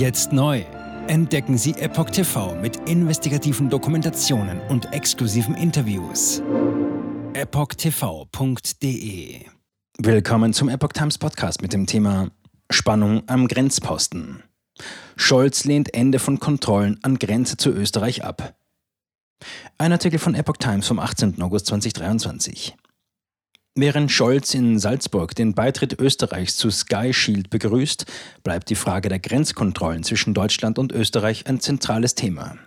Jetzt neu. Entdecken Sie Epoch TV mit investigativen Dokumentationen und exklusiven Interviews. EpochTV.de Willkommen zum Epoch Times Podcast mit dem Thema Spannung am Grenzposten. Scholz lehnt Ende von Kontrollen an Grenze zu Österreich ab. Ein Artikel von Epoch Times vom 18. August 2023. Während Scholz in Salzburg den Beitritt Österreichs zu Sky Shield begrüßt, bleibt die Frage der Grenzkontrollen zwischen Deutschland und Österreich ein zentrales Thema.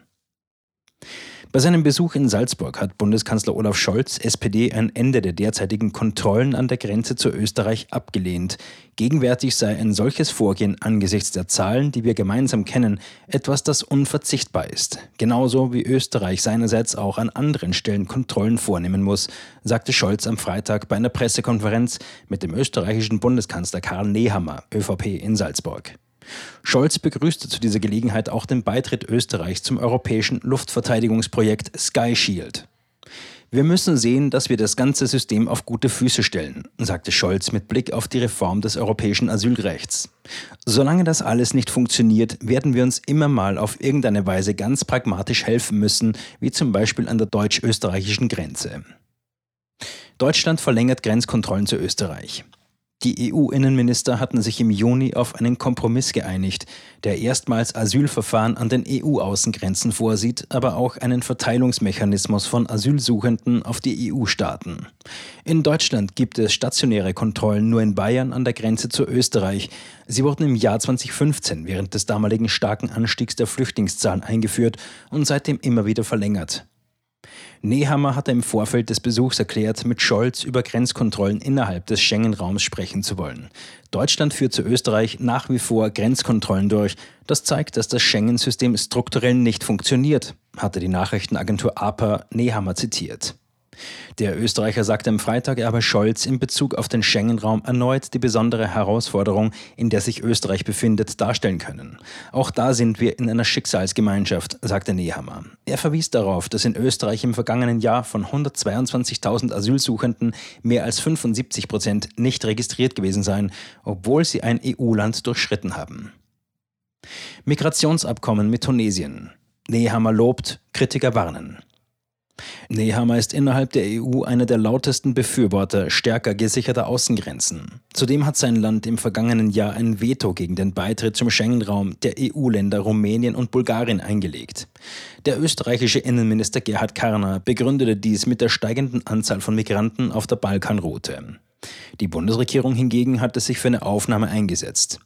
Bei seinem Besuch in Salzburg hat Bundeskanzler Olaf Scholz, SPD, ein Ende der derzeitigen Kontrollen an der Grenze zu Österreich abgelehnt. Gegenwärtig sei ein solches Vorgehen angesichts der Zahlen, die wir gemeinsam kennen, etwas, das unverzichtbar ist. Genauso wie Österreich seinerseits auch an anderen Stellen Kontrollen vornehmen muss, sagte Scholz am Freitag bei einer Pressekonferenz mit dem österreichischen Bundeskanzler Karl Nehammer, ÖVP, in Salzburg. Scholz begrüßte zu dieser Gelegenheit auch den Beitritt Österreichs zum europäischen Luftverteidigungsprojekt Sky Shield. Wir müssen sehen, dass wir das ganze System auf gute Füße stellen, sagte Scholz mit Blick auf die Reform des europäischen Asylrechts. Solange das alles nicht funktioniert, werden wir uns immer mal auf irgendeine Weise ganz pragmatisch helfen müssen, wie zum Beispiel an der deutsch-österreichischen Grenze. Deutschland verlängert Grenzkontrollen zu Österreich. Die EU-Innenminister hatten sich im Juni auf einen Kompromiss geeinigt, der erstmals Asylverfahren an den EU-Außengrenzen vorsieht, aber auch einen Verteilungsmechanismus von Asylsuchenden auf die EU-Staaten. In Deutschland gibt es stationäre Kontrollen nur in Bayern an der Grenze zu Österreich. Sie wurden im Jahr 2015 während des damaligen starken Anstiegs der Flüchtlingszahlen eingeführt und seitdem immer wieder verlängert. Nehammer hatte im Vorfeld des Besuchs erklärt, mit Scholz über Grenzkontrollen innerhalb des Schengen-Raums sprechen zu wollen. Deutschland führt zu Österreich nach wie vor Grenzkontrollen durch. Das zeigt, dass das Schengen-System strukturell nicht funktioniert, hatte die Nachrichtenagentur APA Nehammer zitiert. Der Österreicher sagte am Freitag, er habe Scholz in Bezug auf den Schengen-Raum erneut die besondere Herausforderung, in der sich Österreich befindet, darstellen können. Auch da sind wir in einer Schicksalsgemeinschaft, sagte Nehammer. Er verwies darauf, dass in Österreich im vergangenen Jahr von 122.000 Asylsuchenden mehr als 75 Prozent nicht registriert gewesen seien, obwohl sie ein EU-Land durchschritten haben. Migrationsabkommen mit Tunesien. Nehammer lobt, Kritiker warnen. Nehammer ist innerhalb der EU einer der lautesten Befürworter stärker gesicherter Außengrenzen. Zudem hat sein Land im vergangenen Jahr ein Veto gegen den Beitritt zum Schengen-Raum der EU-Länder Rumänien und Bulgarien eingelegt. Der österreichische Innenminister Gerhard Karner begründete dies mit der steigenden Anzahl von Migranten auf der Balkanroute. Die Bundesregierung hingegen hatte sich für eine Aufnahme eingesetzt.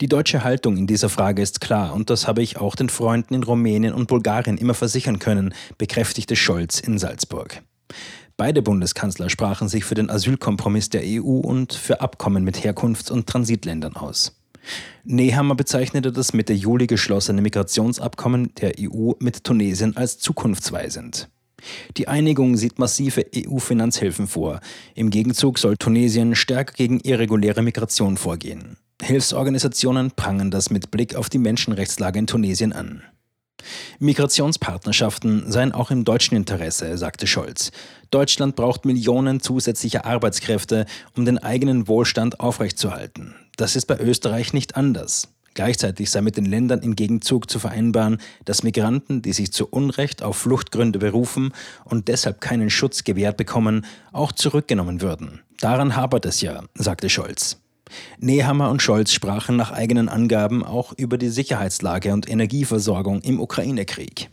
Die deutsche Haltung in dieser Frage ist klar und das habe ich auch den Freunden in Rumänien und Bulgarien immer versichern können, bekräftigte Scholz in Salzburg. Beide Bundeskanzler sprachen sich für den Asylkompromiss der EU und für Abkommen mit Herkunfts- und Transitländern aus. Nehammer bezeichnete das Mitte Juli geschlossene Migrationsabkommen der EU mit Tunesien als zukunftsweisend. Die Einigung sieht massive EU-Finanzhilfen vor. Im Gegenzug soll Tunesien stärker gegen irreguläre Migration vorgehen. Hilfsorganisationen prangen das mit Blick auf die Menschenrechtslage in Tunesien an. Migrationspartnerschaften seien auch im deutschen Interesse, sagte Scholz. Deutschland braucht Millionen zusätzlicher Arbeitskräfte, um den eigenen Wohlstand aufrechtzuerhalten. Das ist bei Österreich nicht anders. Gleichzeitig sei mit den Ländern im Gegenzug zu vereinbaren, dass Migranten, die sich zu Unrecht auf Fluchtgründe berufen und deshalb keinen Schutz gewährt bekommen, auch zurückgenommen würden. Daran hapert es ja, sagte Scholz. Nehammer und Scholz sprachen nach eigenen Angaben auch über die Sicherheitslage und Energieversorgung im Ukraine-Krieg.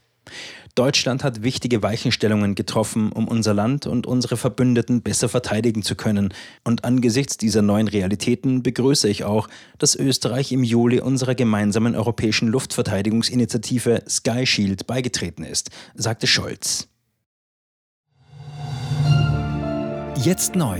Deutschland hat wichtige Weichenstellungen getroffen, um unser Land und unsere Verbündeten besser verteidigen zu können. Und angesichts dieser neuen Realitäten begrüße ich auch, dass Österreich im Juli unserer gemeinsamen europäischen Luftverteidigungsinitiative Sky Shield beigetreten ist, sagte Scholz. Jetzt neu